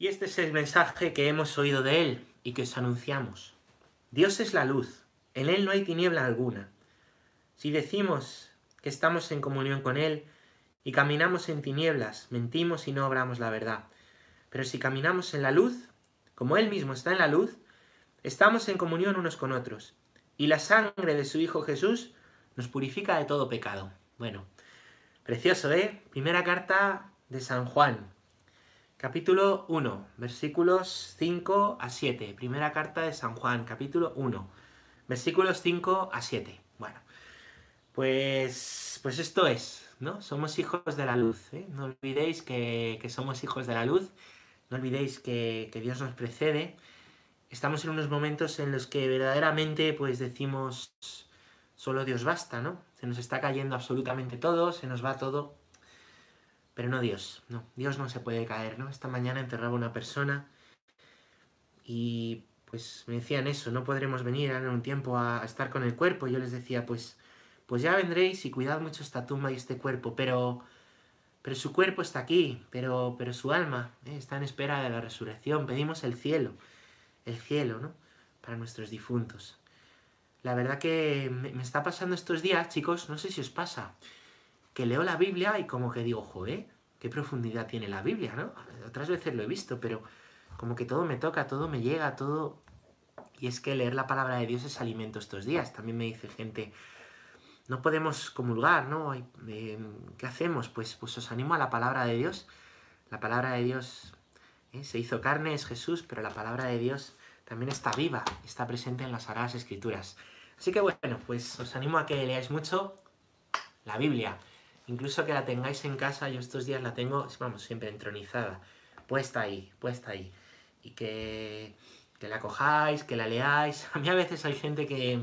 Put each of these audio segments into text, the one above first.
Y este es el mensaje que hemos oído de Él y que os anunciamos. Dios es la luz, en Él no hay tiniebla alguna. Si decimos que estamos en comunión con Él y caminamos en tinieblas, mentimos y no obramos la verdad. Pero si caminamos en la luz, como Él mismo está en la luz, estamos en comunión unos con otros. Y la sangre de su Hijo Jesús nos purifica de todo pecado. Bueno, precioso, ¿eh? Primera carta de San Juan, capítulo 1, versículos 5 a 7. Primera carta de San Juan, capítulo 1, versículos 5 a 7. Bueno, pues, pues esto es, ¿no? Somos hijos de la luz, ¿eh? No olvidéis que, somos hijos de la luz, no olvidéis que, que Dios nos precede. Estamos en unos momentos en los que verdaderamente pues decimos, solo Dios basta, ¿no? Se nos está cayendo absolutamente todo, se nos va todo pero no Dios, no, Dios no se puede caer, ¿no? Esta mañana enterraba una persona y pues me decían eso, no podremos venir en un tiempo a, estar con el cuerpo. yo les decía, pues, pues ya vendréis y cuidad mucho esta tumba y este cuerpo, pero, pero su cuerpo está aquí, pero, pero su alma ¿eh? está en espera de la resurrección. Pedimos el cielo, el cielo, ¿no? Para nuestros difuntos. La verdad que me está pasando estos días, chicos, no sé si os pasa, que leo la Biblia y como que digo, joder, qué profundidad tiene la Biblia, ¿no? Otras veces lo he visto, pero como que todo me toca, todo me llega, todo... Y es que leer la palabra de Dios es alimento estos días. También me dice gente, no podemos comulgar, ¿no? Eh, ¿Qué hacemos? Pues, pues os animo a la palabra de Dios. La palabra de Dios ¿eh? se hizo carne, es Jesús, pero la palabra de Dios también está viva, está presente en las Sagradas Escrituras. Así que bueno, pues os animo a que leáis mucho la Biblia. Incluso que la tengáis en casa, yo estos días la tengo, vamos, siempre entronizada, puesta ahí, puesta ahí. Y que, la cojáis, que la leáis. A mí a veces hay gente que,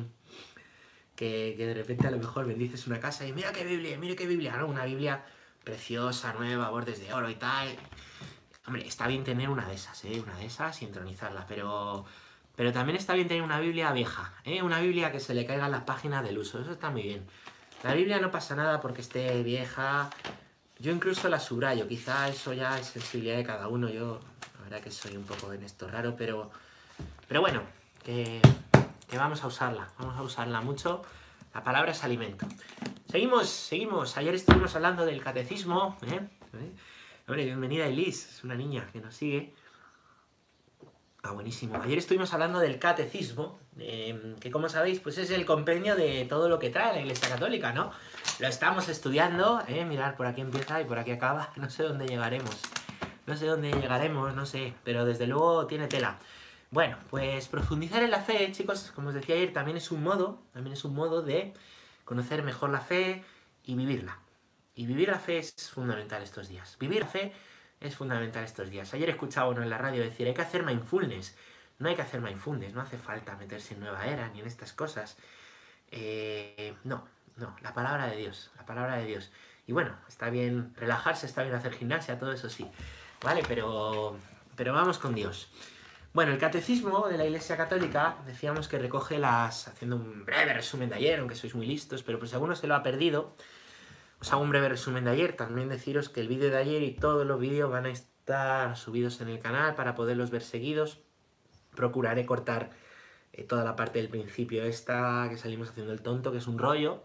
que, de repente a lo mejor bendices una casa y mira qué Biblia, mira qué Biblia, ¿no? Una Biblia preciosa, nueva, bordes de oro y tal. Hombre, está bien tener una de esas, ¿eh? Una de esas y entronizarla, pero... Pero también está bien tener una Biblia vieja, ¿eh? Una Biblia que se le caigan las páginas del uso, eso está muy bien. La Biblia no pasa nada porque esté vieja. Yo incluso la subrayo, quizá eso ya es sensibilidad de cada uno. Yo, la verdad que soy un poco en esto raro, pero, pero bueno, que, vamos a usarla, vamos a usarla mucho. La palabra es alimento. Seguimos, seguimos. Ayer estuvimos hablando del catecismo. ¿eh? ¿Eh? Hombre, bienvenida Elise, es una niña que nos sigue. Ah, buenísimo. Ayer estuvimos hablando del catecismo, em, que como sabéis, pues es el compendio de todo lo que trae la Iglesia Católica, ¿no? Lo estamos estudiando, ¿eh? Mirad, por aquí empieza y por aquí acaba, no sé dónde llegaremos. No sé dónde llegaremos, no sé, pero desde luego tiene tela. Bueno, pues profundizar en la fe, chicos, como os decía ayer, también es un modo, también es un modo de conocer mejor la fe y vivirla. Y vivir la fe es fundamental estos días. Vivir la fe es fundamental estos días. Ayer escuchaba uno en la radio decir, hay que hacer mindfulness. No hay que hacer mindfulness, no hace falta meterse en nueva era ni en estas cosas. Eh, no, no, la palabra de Dios, la palabra de Dios. Y bueno, está bien relajarse, está bien hacer gimnasia, todo eso sí. ¿Vale? Pero, pero vamos con Dios. Bueno, el catecismo de la Iglesia Católica decíamos que recoge las, haciendo un breve resumen de ayer, aunque sois muy listos, pero pues alguno se lo ha perdido, os hago un breve resumen de ayer. También deciros que el vídeo de ayer y todos los vídeos van a estar subidos en el canal para poderlos ver seguidos. Procuraré cortar eh, toda la parte del principio esta que salimos haciendo el tonto, que es un rollo.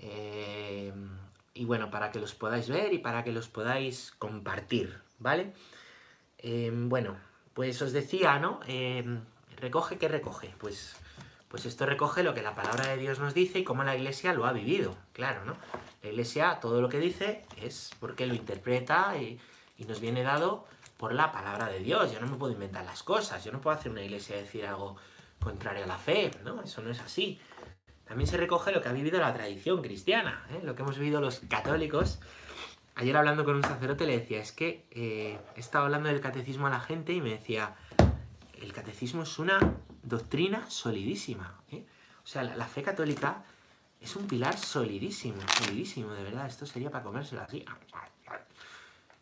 Eh, y bueno, para que los podáis ver y para que los podáis compartir, ¿vale? Eh, bueno, pues os decía, ¿no? recoge, ¿qué recoge? Pues pues esto recoge lo que la palabra de Dios nos dice y cómo la iglesia lo ha vivido, claro, ¿no? La iglesia todo lo que dice es porque lo interpreta y, nos viene dado por la palabra de Dios. Yo no me puedo inventar las cosas, yo no puedo hacer una iglesia decir algo contrario a la fe, ¿no? Eso no es así. También se recoge lo que ha vivido la tradición cristiana, ¿eh? lo que hemos vivido los católicos. Ayer hablando con un sacerdote le decía, es que eh, he estado hablando del catecismo a la gente y me decía, el catecismo es una doctrina solidísima. ¿eh? O sea, la, fe católica es un pilar solidísimo, solidísimo, de verdad. Esto sería para comérselo así.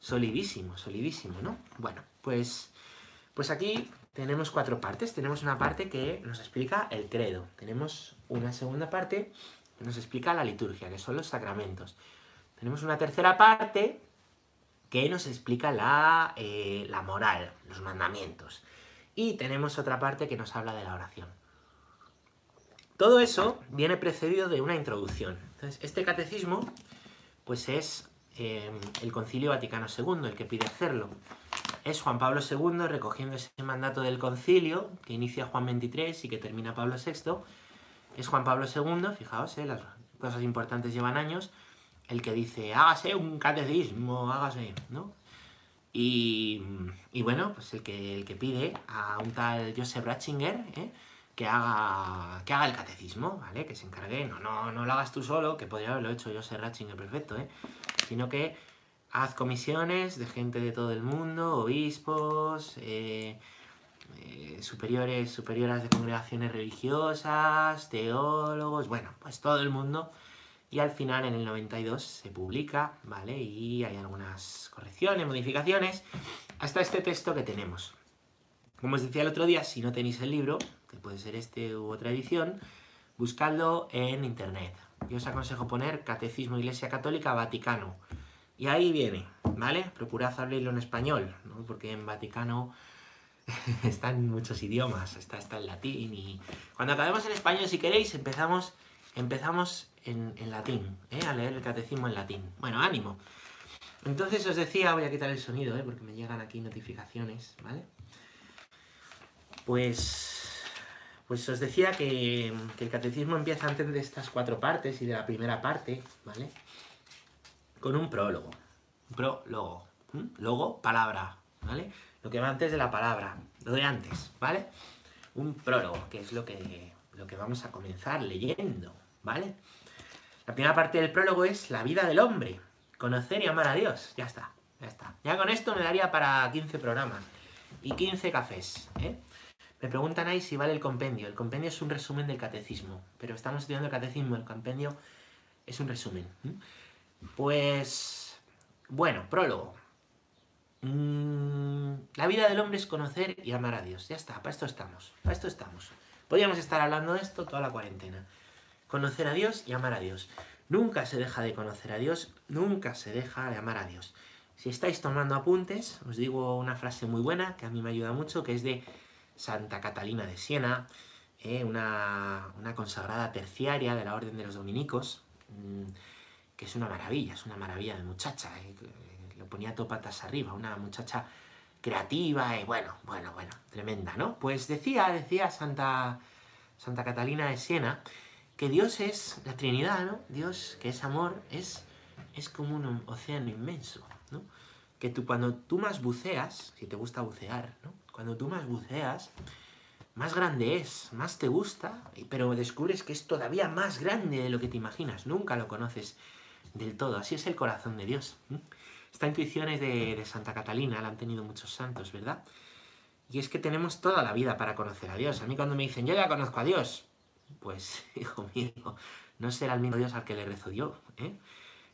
Solidísimo, solidísimo, ¿no? Bueno, pues, pues aquí tenemos cuatro partes. Tenemos una parte que nos explica el credo. Tenemos una segunda parte que nos explica la liturgia, que son los sacramentos. Tenemos una tercera parte que nos explica la, eh, la moral, los mandamientos. Y tenemos otra parte que nos habla de la oración. Todo eso viene precedido de una introducción. Entonces, este catecismo, pues es eh, el Concilio Vaticano II el que pide hacerlo. Es Juan Pablo II recogiendo ese mandato del concilio que inicia Juan XXIII y que termina Pablo VI. Es Juan Pablo II, fijaos, eh, las cosas importantes llevan años, el que dice, hágase un catecismo, hágase, ¿no? Y, bueno, pues el que, el que pide a un tal Joseph Ratzinger, ¿eh? Que haga, que haga el catecismo, ¿vale? Que se encargue, no, no, no lo hagas tú solo, que podría haberlo hecho yo ser Ratzinger perfecto, ¿eh? Sino que haz comisiones de gente de todo el mundo, obispos, eh, eh, superiores, superioras de congregaciones religiosas, teólogos, bueno, pues todo el mundo. Y al final, en el 92, se publica, ¿vale? Y hay algunas correcciones, modificaciones, hasta este texto que tenemos. Como os decía el otro día, si no tenéis el libro, puede ser este u otra edición, buscadlo en internet. Yo os aconsejo poner Catecismo Iglesia Católica Vaticano. Y ahí viene, ¿vale? Procurad abrirlo en español, ¿no? porque en Vaticano están muchos idiomas, está, está en latín y cuando acabemos en español, si queréis, empezamos, empezamos en, latín, ¿eh? a leer el catecismo en latín. Bueno, ánimo. Entonces os decía, voy a quitar el sonido, ¿eh? porque me llegan aquí notificaciones, ¿vale? Pues pues os decía que, el catecismo empieza antes de estas cuatro partes y de la primera parte, ¿vale? Con un prólogo. Prólogo. Logo, palabra, ¿vale? Lo que va antes de la palabra, lo de antes, ¿vale? Un prólogo, que es lo que, lo que vamos a comenzar leyendo, ¿vale? La primera parte del prólogo es la vida del hombre, conocer y amar a Dios. Ya está, ya está. Ya con esto me daría para 15 programas y 15 cafés, ¿eh? Me preguntan ahí si vale el compendio. El compendio es un resumen del catecismo, pero estamos estudiando el catecismo, el compendio es un resumen. Pues, bueno, prólogo. Mm, la vida del hombre es conocer y amar a Dios. Ya está, para esto estamos, para esto estamos. Podríamos estar hablando de esto toda la cuarentena. Conocer a Dios y amar a Dios. Nunca se deja de conocer a Dios, nunca se deja de amar a Dios. Si estáis tomando apuntes, os digo una frase muy buena que a mí me ayuda mucho, que es de Santa Catalina de Siena, eh, una, consagrada terciaria de la Orden de los Dominicos, mm, que es una maravilla, es una maravilla de muchacha, eh, lo ponía todo patas arriba, una muchacha creativa y bueno, bueno, bueno, tremenda, ¿no? Pues decía, decía Santa, Santa Catalina de Siena, que Dios es la Trinidad, ¿no? Dios, que es amor, es, es como un océano inmenso, ¿no? Que tú cuando tú más buceas, si te gusta bucear, ¿no? Cuando tú más buceas, más grande es, más te gusta, pero descubres que es todavía más grande de lo que te imaginas. Nunca lo conoces del todo. Así es el corazón de Dios. Esta intuición es de, Santa Catalina, la han tenido muchos santos, ¿verdad? Y es que tenemos toda la vida para conocer a Dios. A mí cuando me dicen, yo ya conozco a Dios, pues, hijo mío, no será el mismo Dios al que le rezo yo, ¿eh?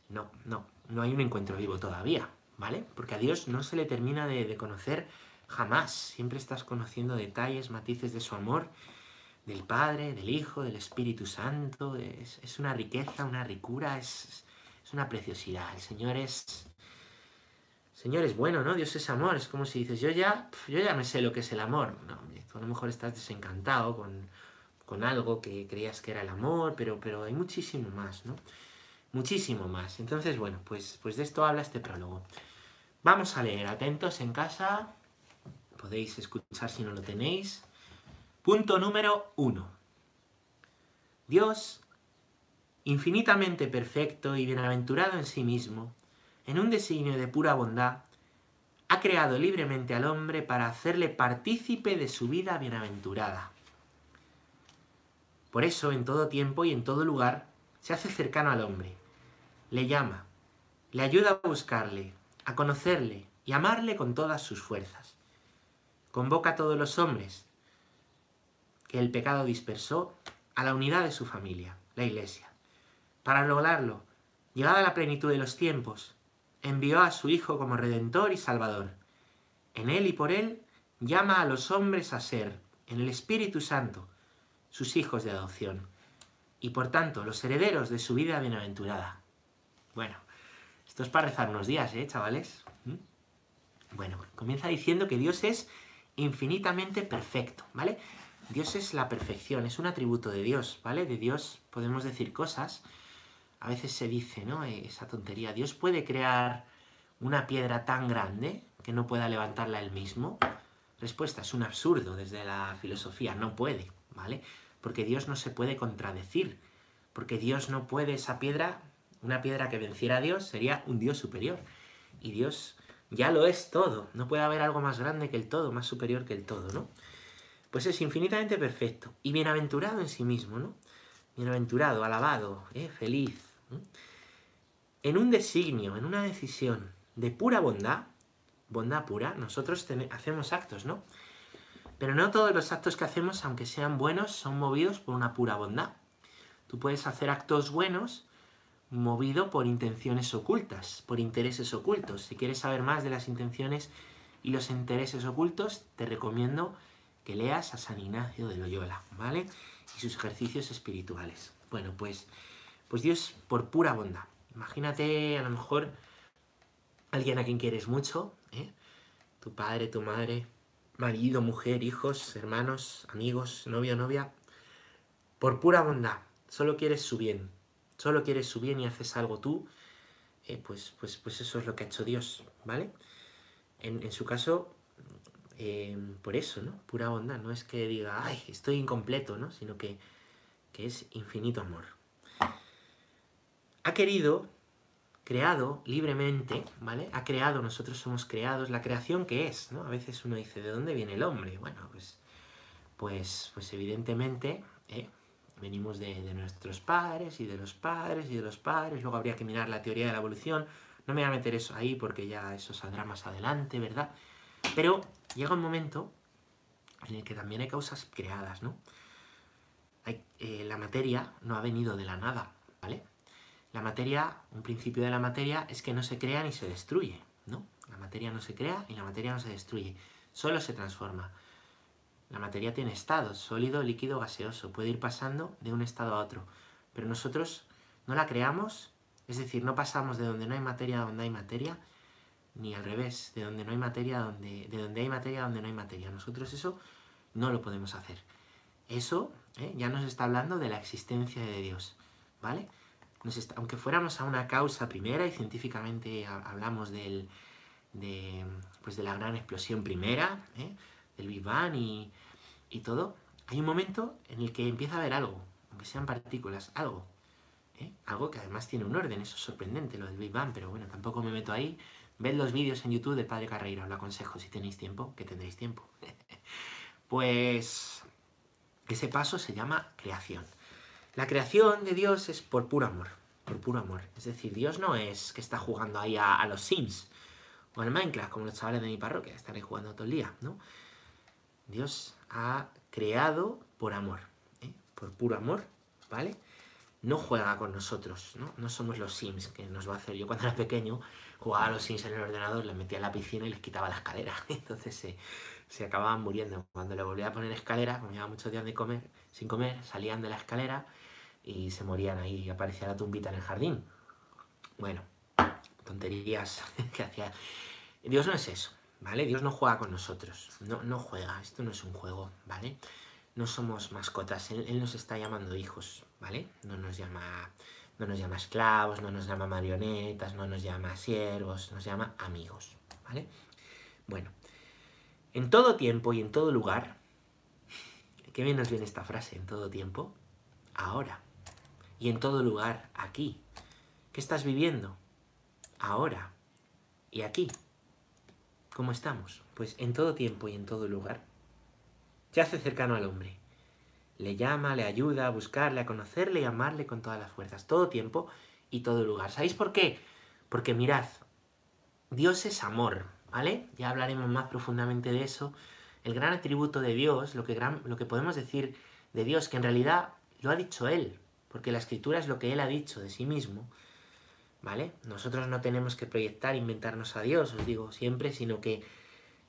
No, no, no hay un encuentro vivo todavía, ¿vale? Porque a Dios no se le termina de conocer Jamás. Siempre estás conociendo detalles, matices de su amor, del Padre, del Hijo, del Espíritu Santo. Es, una riqueza, una ricura, es, una preciosidad. El Señor es... Señor es bueno, ¿no? Dios es amor. Es como si dices, yo ya, yo ya me sé lo que es el amor. No, tú a lo mejor estás desencantado con, con algo que creías que era el amor, pero, pero hay muchísimo más, ¿no? Muchísimo más. Entonces, bueno, pues, pues de esto habla este prólogo. Vamos a leer, atentos en casa podéis escuchar si no lo tenéis. Punto número uno. Dios, infinitamente perfecto y bienaventurado en sí mismo, en un designio de pura bondad, ha creado libremente al hombre para hacerle partícipe de su vida bienaventurada. Por eso, en todo tiempo y en todo lugar, se hace cercano al hombre, le llama, le ayuda a buscarle, a conocerle y amarle con todas sus fuerzas convoca a todos los hombres que el pecado dispersó a la unidad de su familia, la Iglesia. Para lograrlo, llegada la plenitud de los tiempos, envió a su Hijo como Redentor y Salvador. En Él y por Él llama a los hombres a ser, en el Espíritu Santo, sus hijos de adopción, y por tanto los herederos de su vida bienaventurada. Bueno, Esto es para rezar unos días, ¿eh, chavales? ¿Mm? Bueno, comienza diciendo que Dios es infinitamente perfecto, ¿vale? Dios es la perfección, es un atributo de Dios, ¿vale? De Dios podemos decir cosas. A veces se dice, ¿no? Esa tontería. Dios puede crear una piedra tan grande que no pueda levantarla él mismo. Respuesta, es un absurdo desde la filosofía, no puede, ¿vale? Porque Dios no se puede contradecir, porque Dios no puede, esa piedra, una piedra que venciera a Dios sería un Dios superior. Y Dios ya lo es todo, no puede haber algo más grande que el todo, más superior que el todo, ¿no? Pues es infinitamente perfecto y bienaventurado en sí mismo, ¿no? Bienaventurado, alabado, ¿eh? feliz. En un designio, en una decisión de pura bondad, bondad pura, nosotros hacemos actos, ¿no? Pero no todos los actos que hacemos, aunque sean buenos, son movidos por una pura bondad. Tú puedes hacer actos buenos movido por intenciones ocultas, por intereses ocultos. Si quieres saber más de las intenciones y los intereses ocultos, te recomiendo que leas a San Ignacio de Loyola, ¿vale? Y sus ejercicios espirituales. Bueno, pues, pues Dios por pura bondad. Imagínate a lo mejor alguien a quien quieres mucho, ¿eh? tu padre, tu madre, marido, mujer, hijos, hermanos, amigos, novio, novia, por pura bondad, solo quieres su bien, solo quieres su bien y haces algo tú, eh, pues, pues, pues eso es lo que ha hecho Dios, ¿vale? En, su caso, eh, por eso, ¿no? Pura bondad, no es que diga, ay, estoy incompleto, ¿no? Sino que, que es infinito amor. Ha querido creado libremente, ¿vale? Ha creado, nosotros somos creados, la creación que es, ¿no? A veces uno dice, ¿de dónde viene el hombre? Bueno, pues, pues, pues evidentemente ¿eh? Venimos de, nuestros padres y de los padres y de los padres, luego habría que mirar la teoría de la evolución, no me voy a meter eso ahí porque ya eso saldrá más adelante, ¿verdad? Pero llega un momento en el que también hay causas creadas, ¿no? Eh, la materia no ha venido de la nada, ¿vale? La materia, un principio de la materia es que no se crea ni se destruye, ¿no? La materia no se crea y la materia no se destruye, solo se transforma. La materia tiene estados, sólido, líquido, gaseoso, puede ir pasando de un estado a otro, pero nosotros no la creamos, es decir, no pasamos de donde no hay materia a donde hay materia, ni al revés, de donde no hay materia, donde, de donde hay materia a donde no hay materia. Nosotros eso no lo podemos hacer. Eso ¿eh? ya nos está hablando de la existencia de Dios, ¿vale? aunque fuéramos a una causa primera y científicamente hablamos de, pues de la gran explosión primera, ¿eh? Del Big Bang y, y, todo, hay un momento en el que empieza a haber algo, aunque sean partículas, algo. ¿eh? Algo que además tiene un orden, eso es sorprendente, lo del Big Bang, pero bueno, tampoco me meto ahí. Ved los vídeos en YouTube del Padre Carreira, os lo aconsejo si tenéis tiempo, que tendréis tiempo. pues ese paso se llama creación. La creación de Dios es por puro amor, por puro amor. Es decir, Dios no es que está jugando ahí a, los Sims o al Minecraft, como los chavales de mi parroquia, están ahí jugando todo el día, ¿no? Dios ha creado por amor, ¿eh? por puro amor, ¿vale? No juega con nosotros, ¿no? No somos los Sims que nos va a hacer. Yo cuando era pequeño jugaba a los Sims en el ordenador, les metía en la piscina y les quitaba la escalera. Entonces se, se acababan muriendo. Cuando le volvía a poner escalera, como llevaba muchos días de comer, sin comer, salían de la escalera y se morían ahí y aparecía la tumbita en el jardín. Bueno, tonterías que hacía. Dios no es eso, ¿vale? Dios no juega con nosotros, no, no juega, esto no es un juego, ¿vale? No somos mascotas, él, nos está llamando hijos, ¿vale? No nos llama, no nos llama esclavos, no nos llama marionetas, no nos llama siervos, nos llama amigos, ¿vale? Bueno, en todo tiempo y en todo lugar, qué bien nos viene esta frase, en todo tiempo, ahora y en todo lugar, aquí. ¿Qué estás viviendo? Ahora y aquí. ¿Cómo estamos? Pues en todo tiempo y en todo lugar. Se hace cercano al hombre. Le llama, le ayuda a buscarle, a conocerle y amarle con todas las fuerzas. Todo tiempo y todo lugar. ¿Sabéis por qué? Porque mirad, Dios es amor, ¿vale? Ya hablaremos más profundamente de eso. El gran atributo de Dios, lo que, lo que podemos decir de Dios, que en realidad lo ha dicho Él, porque la escritura es lo que Él ha dicho de sí mismo, ¿vale? Nosotros no tenemos que proyectar, inventarnos a Dios, os digo siempre, sino que,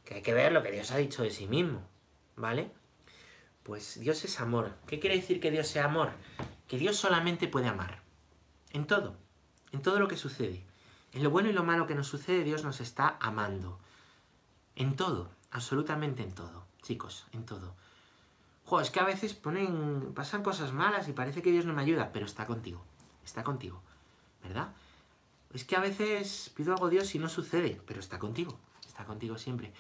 que hay que ver lo que Dios ha dicho de sí mismo, ¿vale? Pues Dios es amor. ¿Qué quiere decir que Dios sea amor? Que Dios solamente puede amar. En todo. En todo lo que sucede. En lo bueno y lo malo que nos sucede, Dios nos está amando. En todo, absolutamente en todo, chicos, en todo. Jo, es que a veces ponen, pasan cosas malas y parece que Dios no me ayuda, pero está contigo, está contigo, ¿verdad? Es que a veces pido algo a Dios y no sucede, pero está contigo, está contigo siempre.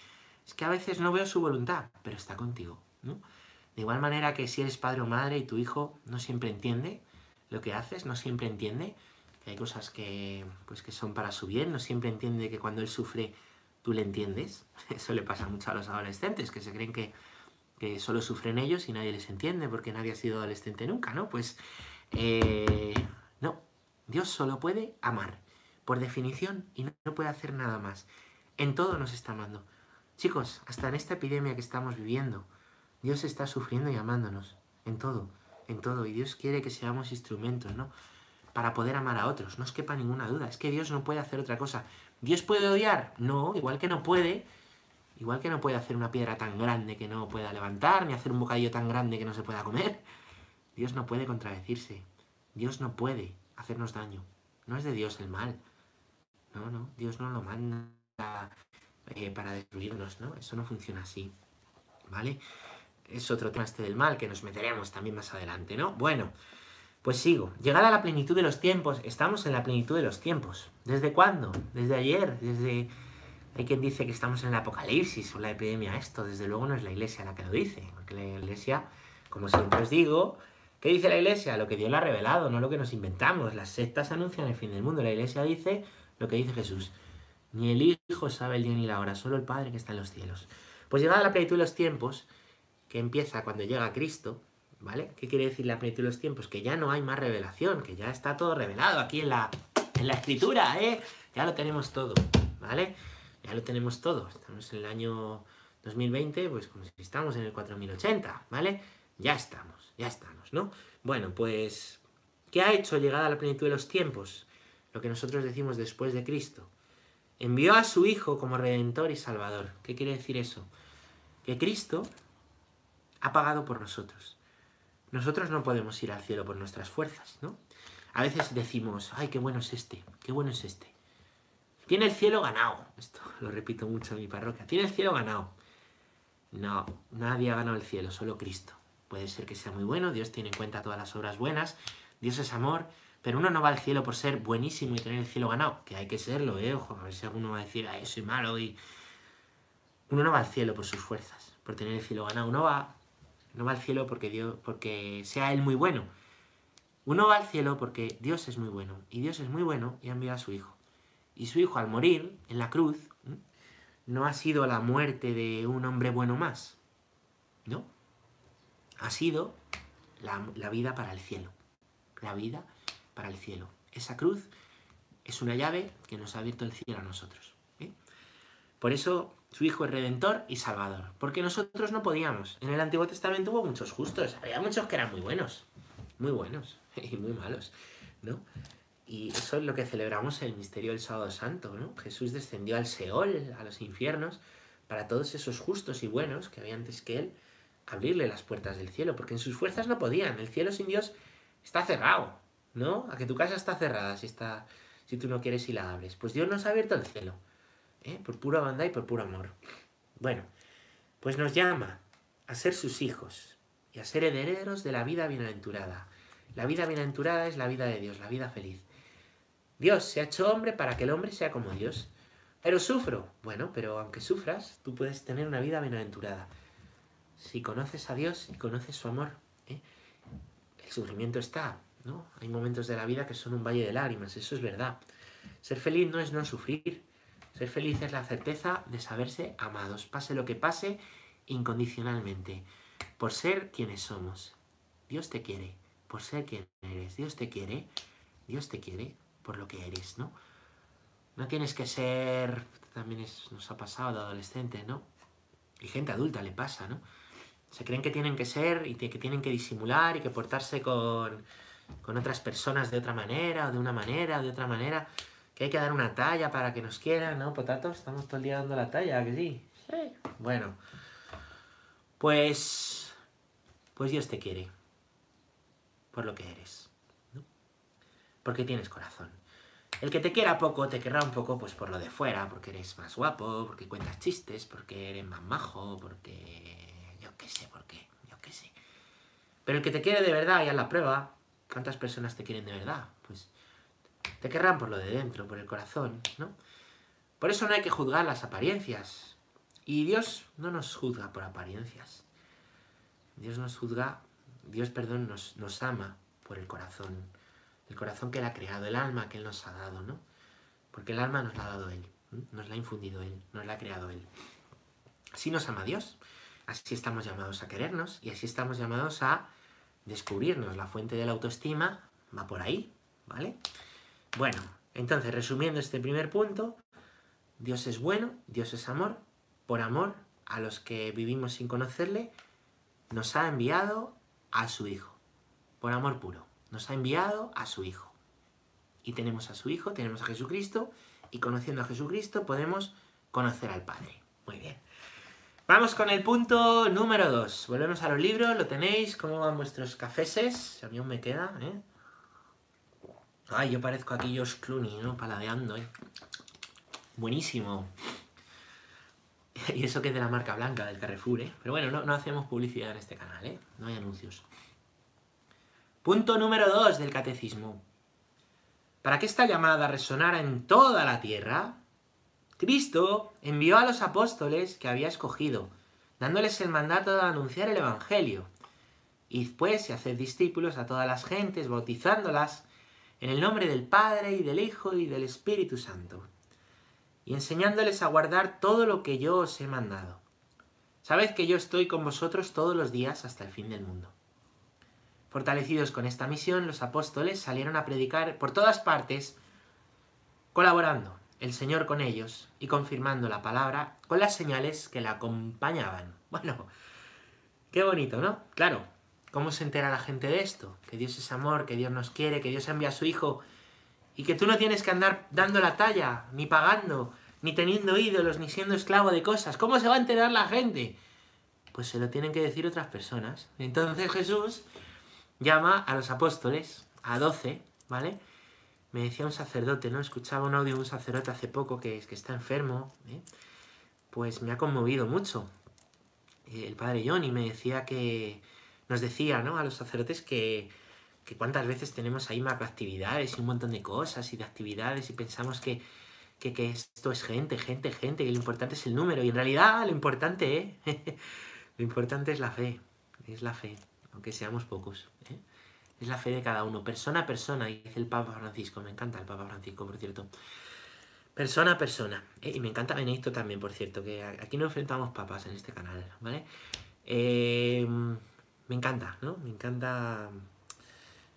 Es que a veces no veo su voluntad, pero está contigo, ¿no? De igual manera que si eres padre o madre y tu hijo no siempre entiende lo que haces, no siempre entiende que hay cosas que, pues, que son para su bien, no siempre entiende que cuando él sufre tú le entiendes. Eso le pasa mucho a los adolescentes, que se creen que, que solo sufren ellos y nadie les entiende porque nadie ha sido adolescente nunca, ¿no? Pues eh, no, Dios solo puede amar, por definición, y no puede hacer nada más. En todo nos está amando. Chicos, hasta en esta epidemia que estamos viviendo, Dios está sufriendo y amándonos, en todo, en todo, y Dios quiere que seamos instrumentos, ¿no? Para poder amar a otros, no os quepa ninguna duda, es que Dios no puede hacer otra cosa. ¿Dios puede odiar? No, igual que no puede, igual que no puede hacer una piedra tan grande que no pueda levantar, ni hacer un bocadillo tan grande que no se pueda comer. Dios no puede contradecirse, Dios no puede hacernos daño, no es de Dios el mal. No, no, Dios no lo manda eh, para destruirnos, ¿no? Eso no funciona así, ¿vale? Es otro tema este del mal que nos meteremos también más adelante, ¿no? Bueno, pues sigo. Llegada a la plenitud de los tiempos, estamos en la plenitud de los tiempos. ¿Desde cuándo? Desde ayer, desde... Hay quien dice que estamos en el apocalipsis o la epidemia esto, desde luego no es la iglesia la que lo dice, porque la iglesia, como siempre os digo, ¿qué dice la iglesia? Lo que Dios le ha revelado, no lo que nos inventamos. Las sectas anuncian el fin del mundo, la iglesia dice lo que dice Jesús. Ni el Hijo sabe el día ni la hora, solo el Padre que está en los cielos. Pues llegada la plenitud de los tiempos, que empieza cuando llega Cristo, ¿vale? ¿Qué quiere decir la plenitud de los tiempos? Que ya no hay más revelación, que ya está todo revelado aquí en la, en la escritura, ¿eh? Ya lo tenemos todo, ¿vale? Ya lo tenemos todo. Estamos en el año 2020, pues como si estamos en el 4080, ¿vale? Ya estamos, ya estamos, ¿no? Bueno, pues, ¿qué ha hecho llegada la plenitud de los tiempos? Lo que nosotros decimos después de Cristo. Envió a su Hijo como Redentor y Salvador. ¿Qué quiere decir eso? Que Cristo ha pagado por nosotros. Nosotros no podemos ir al cielo por nuestras fuerzas, ¿no? A veces decimos, ay, qué bueno es este, qué bueno es este. Tiene el cielo ganado. Esto lo repito mucho en mi parroquia. Tiene el cielo ganado. No, nadie ha ganado el cielo, solo Cristo. Puede ser que sea muy bueno, Dios tiene en cuenta todas las obras buenas, Dios es amor, pero uno no va al cielo por ser buenísimo y tener el cielo ganado, que hay que serlo, ¿eh? Ojo, a ver si alguno va a decir, ay, soy malo y... Uno no va al cielo por sus fuerzas, por tener el cielo ganado. Uno va, no va al cielo porque, Dios, porque sea Él muy bueno. Uno va al cielo porque Dios es muy bueno. Y Dios es muy bueno y ha enviado a su Hijo. Y su Hijo al morir en la cruz no ha sido la muerte de un hombre bueno más. ¿No? Ha sido la, la vida para el cielo. La vida para el cielo. Esa cruz es una llave que nos ha abierto el cielo a nosotros. ¿eh? Por eso su Hijo es Redentor y Salvador. Porque nosotros no podíamos. En el Antiguo Testamento hubo muchos justos. Había muchos que eran muy buenos. Muy buenos. Y muy malos. ¿no? Y eso es lo que celebramos el misterio del Sábado Santo. ¿no? Jesús descendió al Seol, a los infiernos, para todos esos justos y buenos que había antes que él, abrirle las puertas del cielo. Porque en sus fuerzas no podían. El cielo sin Dios está cerrado. ¿No? A que tu casa está cerrada si, está, si tú no quieres y la abres. Pues Dios nos ha abierto el cielo, ¿eh? por pura bondad y por puro amor. Bueno, pues nos llama a ser sus hijos y a ser herederos de la vida bienaventurada. La vida bienaventurada es la vida de Dios, la vida feliz. Dios se ha hecho hombre para que el hombre sea como Dios. Pero sufro. Bueno, pero aunque sufras, tú puedes tener una vida bienaventurada. Si conoces a Dios y conoces su amor, ¿eh? el sufrimiento está, ¿no? Hay momentos de la vida que son un valle de lágrimas, eso es verdad. Ser feliz no es no sufrir. Ser feliz es la certeza de saberse amados, pase lo que pase, incondicionalmente, por ser quienes somos. Dios te quiere, por ser quien eres. Dios te quiere, Dios te quiere por lo que eres, ¿no? No tienes que ser, también nos ha pasado de adolescente, ¿no? Y gente adulta le pasa, ¿no? Se creen que tienen que ser y que tienen que disimular y que portarse con, con otras personas de otra manera, o de una manera, o de otra manera, que hay que dar una talla para que nos quieran, ¿no? Potatos, estamos todo el día dando la talla, que sí? Sí. Bueno, pues, pues Dios te quiere, por lo que eres, ¿no? Porque tienes corazón. El que te quiera poco, te querrá un poco pues por lo de fuera, porque eres más guapo, porque cuentas chistes, porque eres más majo, porque... yo qué sé, por qué, yo qué sé. Pero el que te quiere de verdad y a la prueba, ¿cuántas personas te quieren de verdad? Pues te querrán por lo de dentro, por el corazón, ¿no? Por eso no hay que juzgar las apariencias. Y Dios no nos juzga por apariencias. Dios nos juzga, Dios, perdón, nos, ama por el corazón. El corazón que Él ha creado, el alma que Él nos ha dado, ¿no? Porque el alma nos la ha dado Él, nos la ha infundido Él, nos la ha creado Él. Así nos ama Dios. Así estamos llamados a querernos y así estamos llamados a descubrirnos. La fuente de la autoestima va por ahí, ¿vale? Bueno, entonces, resumiendo este primer punto, Dios es bueno, Dios es amor, por amor a los que vivimos sin conocerle, nos ha enviado a su Hijo, por amor puro, nos ha enviado a su Hijo. Y tenemos a su Hijo, tenemos a Jesucristo, y conociendo a Jesucristo podemos conocer al Padre. Muy bien. Vamos con el punto número 2. Volvemos a los libros, lo tenéis, cómo van vuestros cafeses, a mí aún me queda, ¿eh? Ay, yo parezco aquí Josh Clooney, ¿no? Paladeando, ¿eh? Buenísimo. Y eso que es de la marca blanca del Carrefour, ¿eh? Pero bueno, no, no hacemos publicidad en este canal, ¿eh? No hay anuncios. Punto número 2 del catecismo. Para que esta llamada resonara en toda la tierra, Cristo envió a los apóstoles que había escogido, dándoles el mandato de anunciar el Evangelio. Y después y hacer discípulos a todas las gentes, bautizándolas en el nombre del Padre y del Hijo y del Espíritu Santo, y enseñándoles a guardar todo lo que yo os he mandado. Sabed que yo estoy con vosotros todos los días hasta el fin del mundo. Fortalecidos con esta misión, los apóstoles salieron a predicar por todas partes, colaborando el Señor con ellos y confirmando la palabra con las señales que la acompañaban. Bueno, qué bonito, ¿no? Claro, ¿cómo se entera la gente de esto? Que Dios es amor, que Dios nos quiere, que Dios envía a su Hijo y que tú no tienes que andar dando la talla, ni pagando, ni teniendo ídolos, ni siendo esclavo de cosas. ¿Cómo se va a enterar la gente? Pues se lo tienen que decir otras personas. Entonces Jesús llama a los apóstoles, a doce, ¿vale? Me decía un sacerdote, ¿no? Escuchaba un audio de un sacerdote hace poco que, que está enfermo, ¿eh? Pues me ha conmovido mucho. Eh, el padre Johnny me decía que, nos decía, ¿no? A los sacerdotes que, que cuántas veces tenemos ahí macroactividades y un montón de cosas y de actividades y pensamos que, que, que, esto es gente, gente, gente, y lo importante es el número. Y en realidad lo importante, ¿eh? lo importante es la fe, es la fe, aunque seamos pocos. Es la fe de cada uno, persona a persona, dice el Papa Francisco. Me encanta el Papa Francisco, por cierto. Persona a persona. ¿eh? Y me encanta Benedicto también, por cierto, que aquí no enfrentamos papas en este canal, ¿vale? Eh, me encanta, ¿no? Me encanta,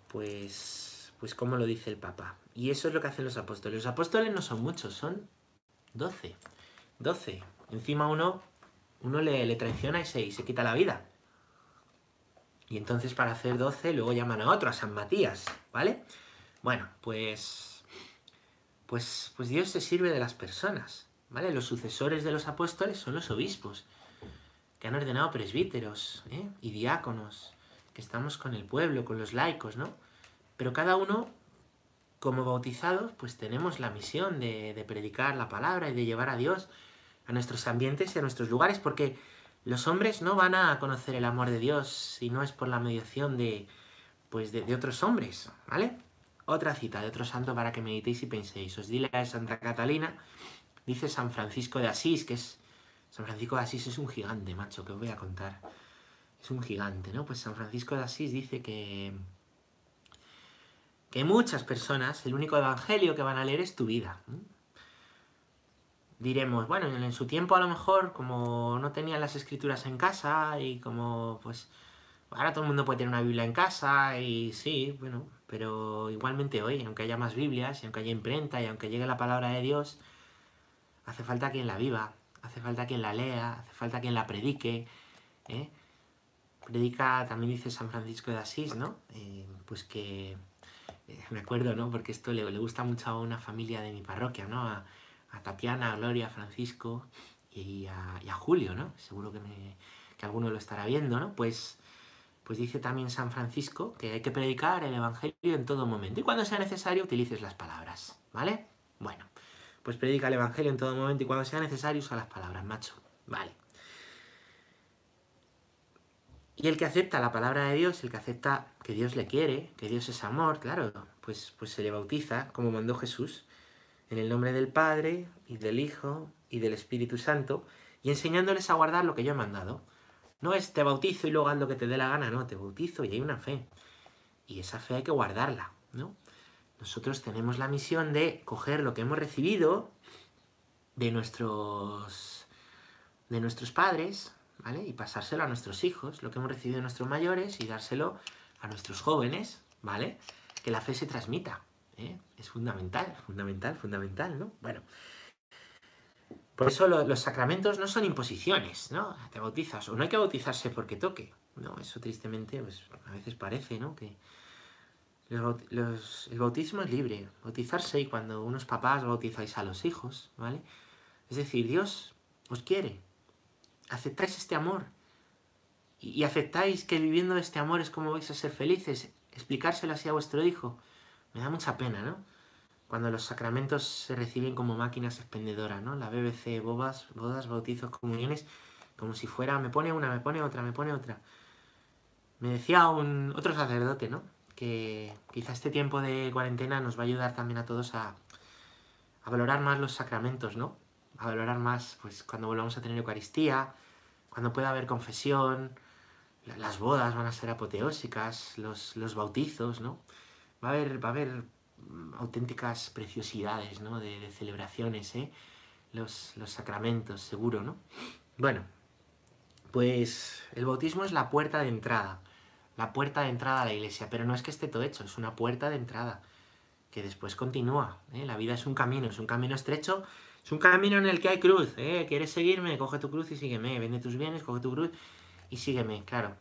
pues, pues como lo dice el Papa. Y eso es lo que hacen los apóstoles. Los apóstoles no son muchos, son doce. Doce. Encima uno, uno le, le traiciona y se, y se quita la vida. Y entonces para hacer 12 luego llaman a otro, a San Matías, ¿vale? Bueno, pues, pues, pues Dios se sirve de las personas, ¿vale? Los sucesores de los apóstoles son los obispos, que han ordenado presbíteros ¿eh? y diáconos, que estamos con el pueblo, con los laicos, ¿no? Pero cada uno, como bautizados, pues tenemos la misión de, de predicar la palabra y de llevar a Dios a nuestros ambientes y a nuestros lugares, porque los hombres no van a conocer el amor de Dios si no es por la mediación de, pues de, otros hombres, ¿vale? Otra cita de otro santo para que meditéis y penséis. Os dile a Santa Catalina, dice San Francisco de Asís, que es... San Francisco de Asís es un gigante, macho, que os voy a contar. Es un gigante, ¿no? Pues San Francisco de Asís dice que... Que muchas personas, el único evangelio que van a leer es tu vida. Diremos, bueno, en su tiempo a lo mejor, como no tenían las escrituras en casa y como, pues, ahora todo el mundo puede tener una Biblia en casa y sí, bueno, pero igualmente hoy, aunque haya más Biblias y aunque haya imprenta y aunque llegue la palabra de Dios, hace falta quien la viva, hace falta quien la lea, hace falta quien la predique, ¿eh? Predica, también dice San Francisco de Asís, ¿no? Eh, pues que, eh, me acuerdo, ¿no? Porque esto le, gusta mucho a una familia de mi parroquia, ¿no? A Tatiana, a Gloria, a Francisco y a, Julio, ¿no? Seguro que, que, alguno lo estará viendo, ¿no? Pues pues dice también San Francisco que hay que predicar el Evangelio en todo momento. Y cuando sea necesario utilices las palabras, ¿vale? Bueno, pues predica el Evangelio en todo momento y cuando sea necesario usa las palabras, macho. Vale. Y el que acepta la palabra de Dios, el que acepta que Dios le quiere, que Dios es amor, claro, pues, pues se le bautiza como mandó Jesús, en el nombre del Padre y del Hijo y del Espíritu Santo, y enseñándoles a guardar lo que yo he mandado. No es te bautizo y luego haz lo que te dé la gana, no, te bautizo y hay una fe. Y esa fe hay que guardarla, ¿no? Nosotros tenemos la misión de coger lo que hemos recibido de nuestros, de nuestros padres, ¿vale? Y pasárselo a nuestros hijos, lo que hemos recibido de nuestros mayores y dárselo a nuestros jóvenes, ¿vale? Que la fe se transmita, ¿eh? Es fundamental, fundamental, fundamental, ¿no? Bueno, por eso los sacramentos no son imposiciones, ¿no? Te bautizas, o no hay que bautizarse porque toque. No, eso tristemente pues, a veces parece, ¿no? Que el bautismo es libre. Bautizarse y cuando unos papás bautizáis a los hijos, ¿vale? Es decir, Dios os quiere. Aceptáis este amor. Y, y aceptáis que viviendo este amor es como vais a ser felices. Explicárselo así a vuestro hijo. Me da mucha pena, ¿no? cuando los sacramentos se reciben como máquinas expendedoras, ¿no? La BBC, bodas, bodas, bautizos, comuniones, como si fuera, me pone una, me pone otra, me pone otra. Me decía un otro sacerdote, ¿no? Que quizá este tiempo de cuarentena nos va a ayudar también a todos a, a valorar más los sacramentos, ¿no? A valorar más, pues, cuando volvamos a tener Eucaristía, cuando pueda haber confesión, las bodas van a ser apoteósicas, los, los bautizos, ¿no? Va a haber, va a haber auténticas preciosidades, ¿no? De, celebraciones, ¿eh? Los, los sacramentos, seguro, ¿no? Bueno, pues el bautismo es la puerta de entrada, la puerta de entrada a la iglesia, pero no es que esté todo hecho, es una puerta de entrada que después continúa. ¿eh? La vida es un camino, es un camino estrecho, es un camino en el que hay cruz. ¿eh? ¿Quieres seguirme? Coge tu cruz y sígueme. Vende tus bienes, coge tu cruz y sígueme. Claro,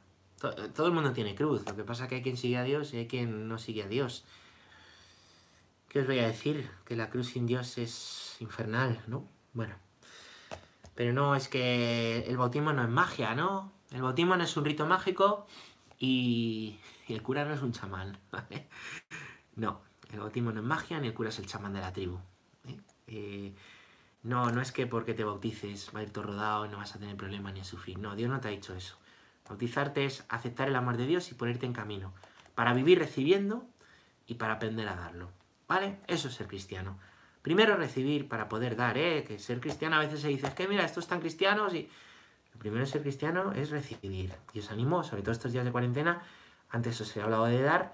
todo el mundo tiene cruz. Lo que pasa es que hay quien sigue a Dios y hay quien no sigue a Dios. ¿Qué os voy a decir? Que la cruz sin Dios es infernal, ¿no? Bueno. Pero no, es que el bautismo no es magia, ¿no? El bautismo no es un rito mágico y, el cura no es un chamán, ¿vale? No, el bautismo no es magia ni el cura es el chamán de la tribu. ¿eh? Eh, no, no es que porque te bautices va a ir todo rodado y no vas a tener problemas ni a sufrir. No, Dios no te ha dicho eso. Bautizarte es aceptar el amor de Dios y ponerte en camino para vivir recibiendo y para aprender a darlo. ¿Vale? Eso es ser cristiano. Primero recibir para poder dar, ¿eh? Que ser cristiano a veces se dice, es que mira, estos están cristianos y... Lo primero ser cristiano es recibir. Y os animo, sobre todo estos días de cuarentena, antes os he hablado de dar,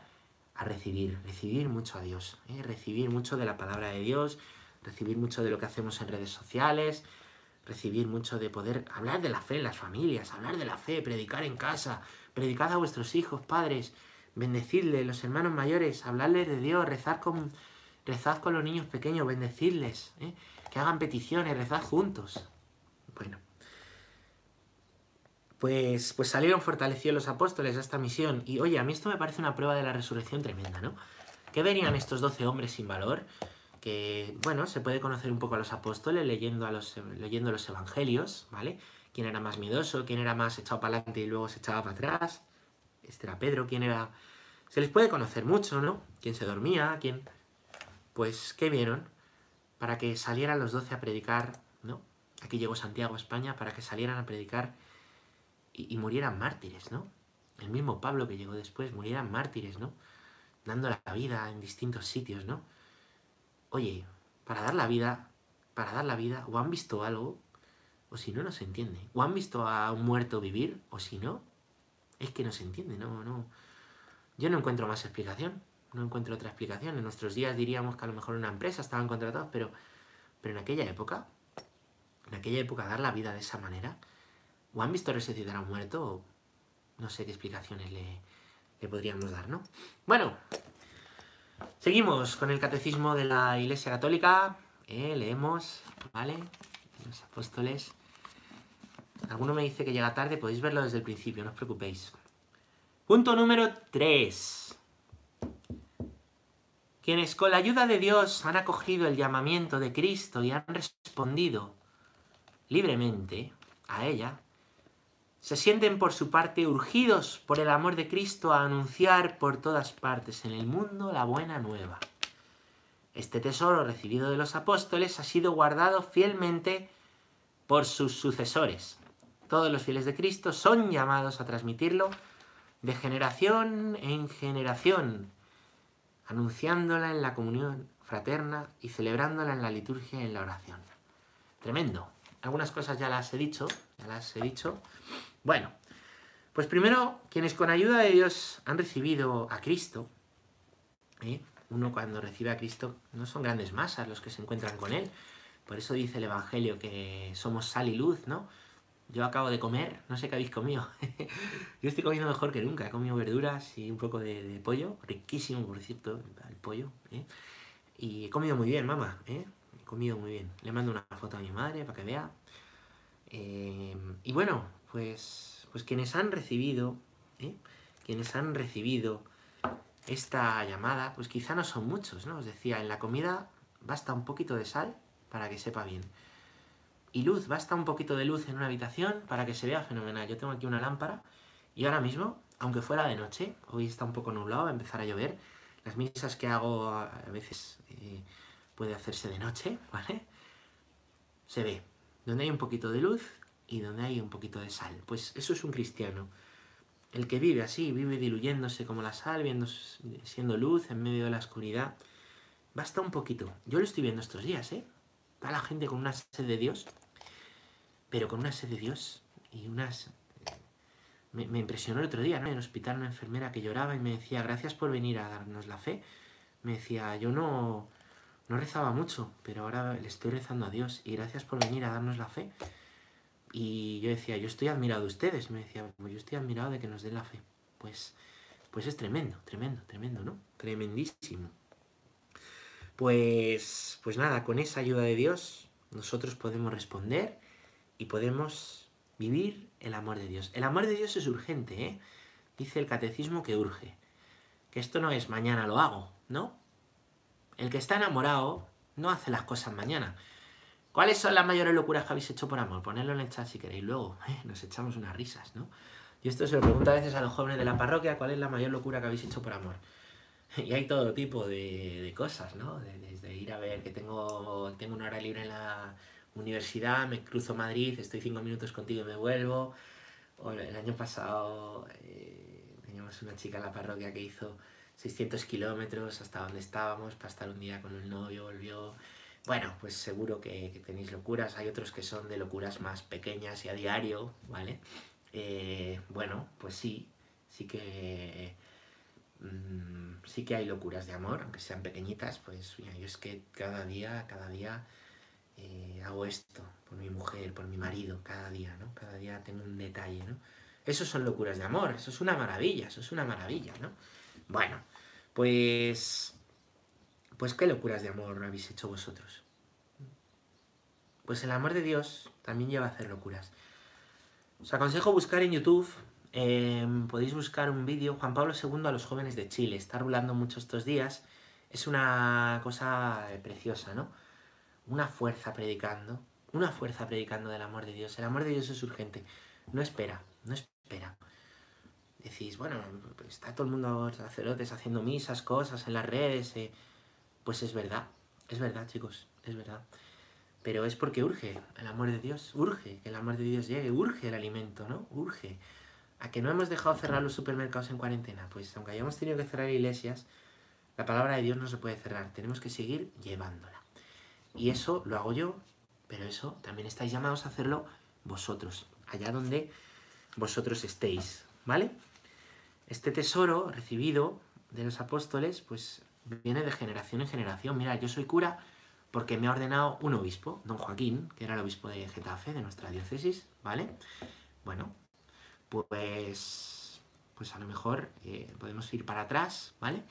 a recibir. Recibir mucho a Dios. ¿eh? Recibir mucho de la palabra de Dios, recibir mucho de lo que hacemos en redes sociales, recibir mucho de poder hablar de la fe en las familias, hablar de la fe, predicar en casa, predicar a vuestros hijos, padres, bendecirles, los hermanos mayores, hablarles de Dios, rezar con, rezad con los niños pequeños, bendecirles, ¿eh? que hagan peticiones, rezad juntos. Bueno, pues, pues salieron fortalecidos los apóstoles a esta misión. Y oye, a mí esto me parece una prueba de la resurrección tremenda, ¿no? Que venían estos doce hombres sin valor, que, bueno, se puede conocer un poco a los apóstoles leyendo, a los, leyendo los evangelios, ¿vale? Quién era más miedoso, quién era más echado para adelante y luego se echaba para atrás este era Pedro, quién era... Se les puede conocer mucho, ¿no? ¿Quién se dormía? ¿Quién...? Pues, ¿qué vieron? Para que salieran los doce a predicar, ¿no? Aquí llegó Santiago a España para que salieran a predicar y, murieran mártires, ¿no? El mismo Pablo que llegó después, murieran mártires, ¿no? Dando la vida en distintos sitios, ¿no? Oye, para dar la vida, para dar la vida, o han visto algo, o si no, no se entiende. O han visto a un muerto vivir, o si no, es que no se entiende, no, no. Yo no encuentro más explicación, no encuentro otra explicación. En nuestros días diríamos que a lo mejor una empresa estaban contratados, pero, pero en aquella época, en aquella época dar la vida de esa manera, o han visto resucitar a un muerto, o no sé qué explicaciones le, le podríamos dar, ¿no? Bueno, seguimos con el catecismo de la Iglesia Católica, eh, leemos, ¿vale? Los apóstoles. Alguno me dice que llega tarde, podéis verlo desde el principio, no os preocupéis. Punto número 3. Quienes con la ayuda de Dios han acogido el llamamiento de Cristo y han respondido libremente a ella, se sienten por su parte urgidos por el amor de Cristo a anunciar por todas partes en el mundo la buena nueva. Este tesoro recibido de los apóstoles ha sido guardado fielmente por sus sucesores. Todos los fieles de Cristo son llamados a transmitirlo de generación en generación, anunciándola en la comunión fraterna y celebrándola en la liturgia y en la oración. Tremendo. Algunas cosas ya las he dicho, ya las he dicho. Bueno, pues primero, quienes con ayuda de Dios han recibido a Cristo, ¿eh? uno cuando recibe a Cristo no son grandes masas los que se encuentran con Él. Por eso dice el Evangelio que somos sal y luz, ¿no? Yo acabo de comer, no sé qué habéis comido. Yo estoy comiendo mejor que nunca. He comido verduras y un poco de, pollo. Riquísimo, por cierto, el pollo. ¿eh? Y he comido muy bien, mamá. ¿eh? He comido muy bien. Le mando una foto a mi madre para que vea. Eh, y bueno, pues, pues quienes han recibido, ¿eh? quienes han recibido esta llamada, pues quizá no son muchos, ¿no? Os decía, en la comida basta un poquito de sal para que sepa bien y luz. Basta un poquito de luz en una habitación para que se vea fenomenal. Yo tengo aquí una lámpara y ahora mismo, aunque fuera de noche, hoy está un poco nublado, va a empezar a llover. Las misas que hago a veces eh, puede hacerse de noche, ¿vale? Se ve donde hay un poquito de luz y donde hay un poquito de sal. Pues eso es un cristiano. El que vive así, vive diluyéndose como la sal, viendo, siendo luz en medio de la oscuridad. Basta un poquito. Yo lo estoy viendo estos días, ¿eh? Está la gente con una sed de Dios pero con una sed de Dios y unas... Me, impresionó el otro día, ¿no? En el hospital una enfermera que lloraba y me decía, gracias por venir a darnos la fe. Me decía, yo no, no rezaba mucho, pero ahora le estoy rezando a Dios y gracias por venir a darnos la fe. Y yo decía, yo estoy admirado de ustedes. Me decía, yo estoy admirado de que nos den la fe. Pues, pues es tremendo, tremendo, tremendo, ¿no? Tremendísimo. Pues, pues nada, con esa ayuda de Dios nosotros podemos responder y podemos vivir el amor de Dios. El amor de Dios es urgente, ¿eh? Dice el catecismo que urge. Que esto no es mañana lo hago, ¿no? El que está enamorado no hace las cosas mañana. ¿Cuáles son las mayores locuras que habéis hecho por amor? Ponedlo en el chat si queréis. Luego ¿eh? nos echamos unas risas, ¿no? Y esto se lo pregunto a veces a los jóvenes de la parroquia, ¿cuál es la mayor locura que habéis hecho por amor? Y hay todo tipo de, cosas, ¿no? Desde ir a ver que tengo, tengo una hora libre en la, universidad, me cruzo Madrid, estoy cinco minutos contigo y me vuelvo. O el año pasado eh, teníamos una chica en la parroquia que hizo 600 kilómetros hasta donde estábamos para estar un día con el novio, volvió. Bueno, pues seguro que, tenéis locuras. Hay otros que son de locuras más pequeñas y a diario, ¿vale? Eh, bueno, pues sí, sí que mm, sí que hay locuras de amor, aunque sean pequeñitas, pues yo es que cada día, cada día eh, hago esto por mi mujer, por mi marido, cada día, ¿no? Cada día tengo un detalle, ¿no? Eso son locuras de amor, eso es una maravilla, eso es una maravilla, ¿no? Bueno, pues... Pues qué locuras de amor habéis hecho vosotros. Pues el amor de Dios también lleva a hacer locuras. Os aconsejo buscar en YouTube, em, podéis buscar un vídeo, Juan Pablo II a los jóvenes de Chile, está rulando mucho estos días, es una cosa preciosa, ¿no? una fuerza predicando, una fuerza predicando del amor de Dios. El amor de Dios es urgente. No espera, no espera. Decís, bueno, está todo el mundo, sacerdotes, haciendo misas, cosas en las redes. Eh". Pues es verdad, es verdad, chicos, es verdad. Pero es porque urge el amor de Dios, urge que el amor de Dios llegue, urge el alimento, ¿no? Urge. ¿A que no hemos dejado cerrar los supermercados en cuarentena? Pues aunque hayamos tenido que cerrar iglesias, la palabra de Dios no se puede cerrar, tenemos que seguir llevándola. Y eso lo hago yo, pero eso también estáis llamados a hacerlo vosotros, allá donde vosotros estéis, ¿vale? Este tesoro recibido de los apóstoles, pues viene de generación en generación. Mira, yo soy cura porque me ha ordenado un obispo, don Joaquín, que era el obispo de Getafe, de nuestra diócesis, ¿vale? Bueno, pues, pues a lo mejor eh, podemos ir para atrás, ¿vale?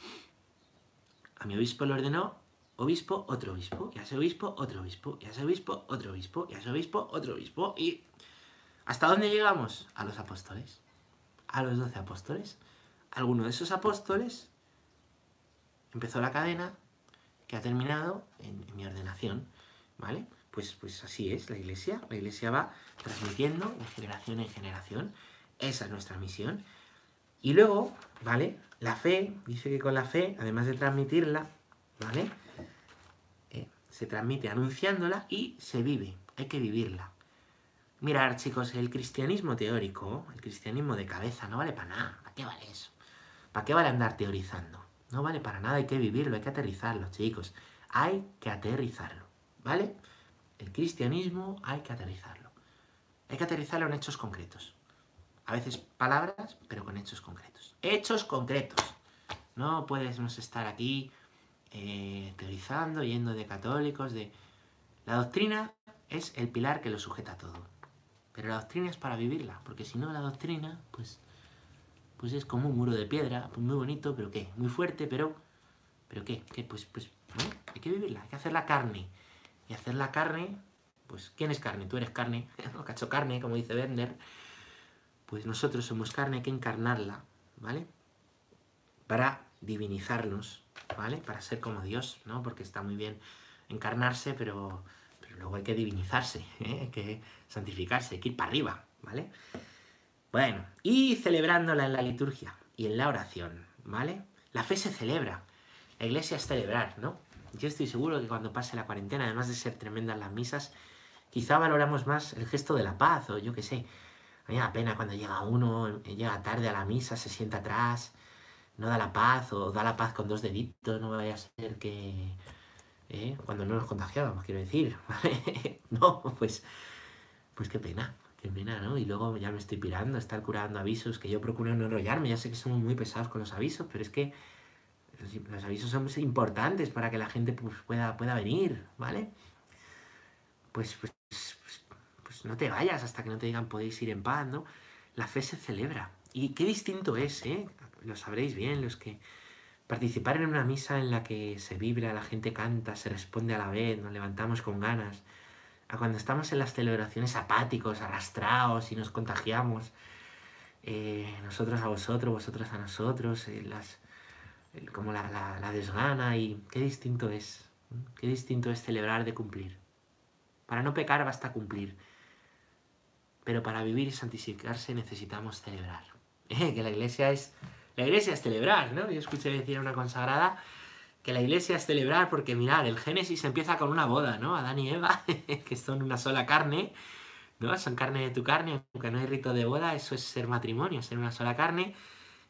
A mi obispo le ordenó obispo, otro obispo, y a ese obispo, otro obispo, y a ese obispo, otro obispo, y a ese obispo, otro obispo, y... ¿Hasta dónde llegamos? A los apóstoles, a los doce apóstoles. Alguno de esos apóstoles empezó la cadena que ha terminado en, mi ordenación, ¿vale? Pues, pues así es la iglesia, la iglesia va transmitiendo de generación en generación. Esa es nuestra misión. Y luego, ¿vale? La fe, dice que con la fe, además de transmitirla, ¿vale? Eh, se transmite anunciándola y se vive. Hay que vivirla. Mirar, chicos, el cristianismo teórico, el cristianismo de cabeza, no vale para nada. ¿Para qué vale eso? ¿Para qué vale andar teorizando? No vale para nada, hay que vivirlo, hay que aterrizarlo, chicos. Hay que aterrizarlo, ¿vale? El cristianismo hay que aterrizarlo. Hay que aterrizarlo en hechos concretos. A veces palabras, pero con hechos concretos. Hechos concretos. No podemos estar aquí eh, teorizando, yendo de católicos, de... La doctrina es el pilar que lo sujeta todo. Pero la doctrina es para vivirla, porque si no la doctrina, pues, pues es como un muro de piedra, pues muy bonito, pero ¿qué? Muy fuerte, pero, pero ¿qué? ¿Qué? Pues, pues, hay que vivirla, hay que hacer la carne. Y hacer la carne, pues, ¿quién es carne? Tú eres carne, o cacho carne, como dice Werner. Pues nosotros somos carne, hay que encarnarla, ¿vale? Para divinizarnos, ¿vale? Para ser como Dios, ¿no? Porque está muy bien encarnarse, pero luego hay que divinizarse, ¿eh? hay que santificarse, hay que ir para arriba, ¿vale? Bueno, y celebrándola en la liturgia y en la oración, ¿vale? La fe se celebra, la iglesia es celebrar, ¿no? Yo estoy seguro que cuando pase la cuarentena, además de ser tremendas las misas, quizá valoramos más el gesto de la paz, o yo qué sé. A mí me da pena cuando llega uno, llega tarde a la misa, se sienta atrás, no da la paz, o da la paz con dos deditos, no vaya a ser que ¿eh? cuando no nos contagiábamos, quiero decir, no, pues, pues qué pena, ¿no? Y luego ya me estoy pirando, estar curando avisos, que yo procuro no enrollarme, ya sé que somos muy pesados con los avisos, pero es que los, avisos son importantes para que la gente pues, pueda, pueda venir, ¿vale? Pues, pues, pues, pues no te vayas hasta que no te digan podéis ir en paz, ¿no? La fe se celebra. Y qué distinto es, ¿eh? Lo sabréis bien los que Participar en una misa en la que se vibra, la gente canta, se responde a la vez, nos levantamos con ganas, a cuando estamos en las celebraciones apáticos, arrastrados y nos contagiamos, eh, nosotros a vosotros, vosotros a nosotros, eh, las, como la, la, desgana y qué distinto es, qué distinto es celebrar de cumplir. Para no pecar basta cumplir, pero para vivir y santificarse necesitamos celebrar. que la iglesia es la iglesia es celebrar, ¿no? Yo escuché decir a una consagrada que la iglesia es celebrar porque, mirad, el Génesis empieza con una boda, ¿no? Adán y Eva, que son una sola carne, ¿no? Son carne de tu carne, aunque no hay rito de boda, eso es ser matrimonio, ser una sola carne.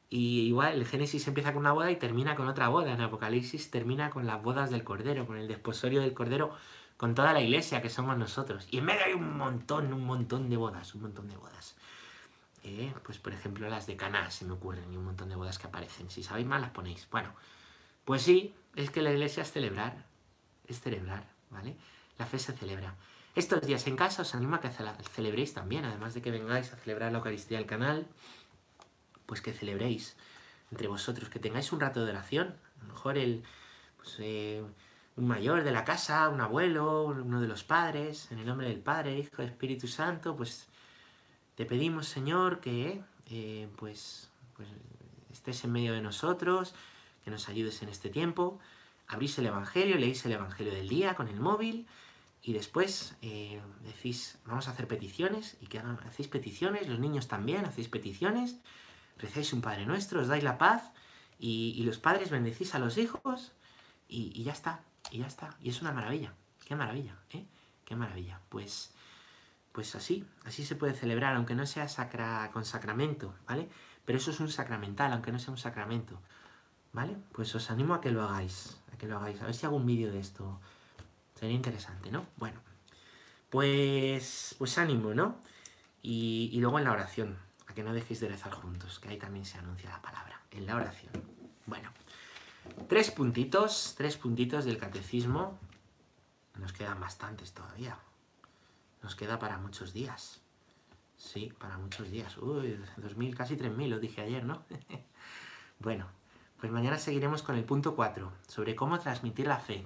Y igual el Génesis empieza con una boda y termina con otra boda. En Apocalipsis termina con las bodas del Cordero, con el desposorio del Cordero, con toda la iglesia que somos nosotros. Y en medio hay un montón, un montón de bodas, un montón de bodas. Eh, pues por ejemplo las de Caná se me ocurren y un montón de bodas que aparecen. Si sabéis más las ponéis. Bueno, pues sí, es que la iglesia es celebrar, es celebrar, ¿vale? La fe se celebra. Estos días en casa os animo a que celebréis también, además de que vengáis a celebrar la Eucaristía del canal, pues que celebréis entre vosotros, que tengáis un rato de oración, a lo mejor el, pues, eh, un mayor de la casa, un abuelo, uno de los padres, en el nombre del Padre, Hijo Espíritu Santo, pues te pedimos, Señor, que eh, pues, pues, estés en medio de nosotros, que nos ayudes en este tiempo. Abrís el Evangelio, leéis el Evangelio del día con el móvil y después eh, decís, vamos a hacer peticiones y que hacéis peticiones, los niños también hacéis peticiones, rezáis un Padre Nuestro, os dais la paz y, los padres bendecís a los hijos y, y, ya está, y ya está. Y es una maravilla, qué maravilla, ¿eh? Qué maravilla. Pues pues así, así se puede celebrar, aunque no sea sacra, con sacramento, ¿vale? Pero eso es un sacramental, aunque no sea un sacramento, ¿vale? Pues os animo a que lo hagáis, a que lo hagáis. A ver si hago un vídeo de esto. Sería interesante, ¿no? Bueno, pues, pues ánimo, ¿no? Y, y luego en la oración, a que no dejéis de rezar juntos, que ahí también se anuncia la palabra, en la oración. Bueno, tres puntitos, tres puntitos del catecismo. Nos quedan bastantes todavía. Nos queda para muchos días. Sí, para muchos días. Uy, 2.000, casi 3.000, lo dije ayer, ¿no? bueno, pues mañana seguiremos con el punto 4, sobre cómo transmitir la fe.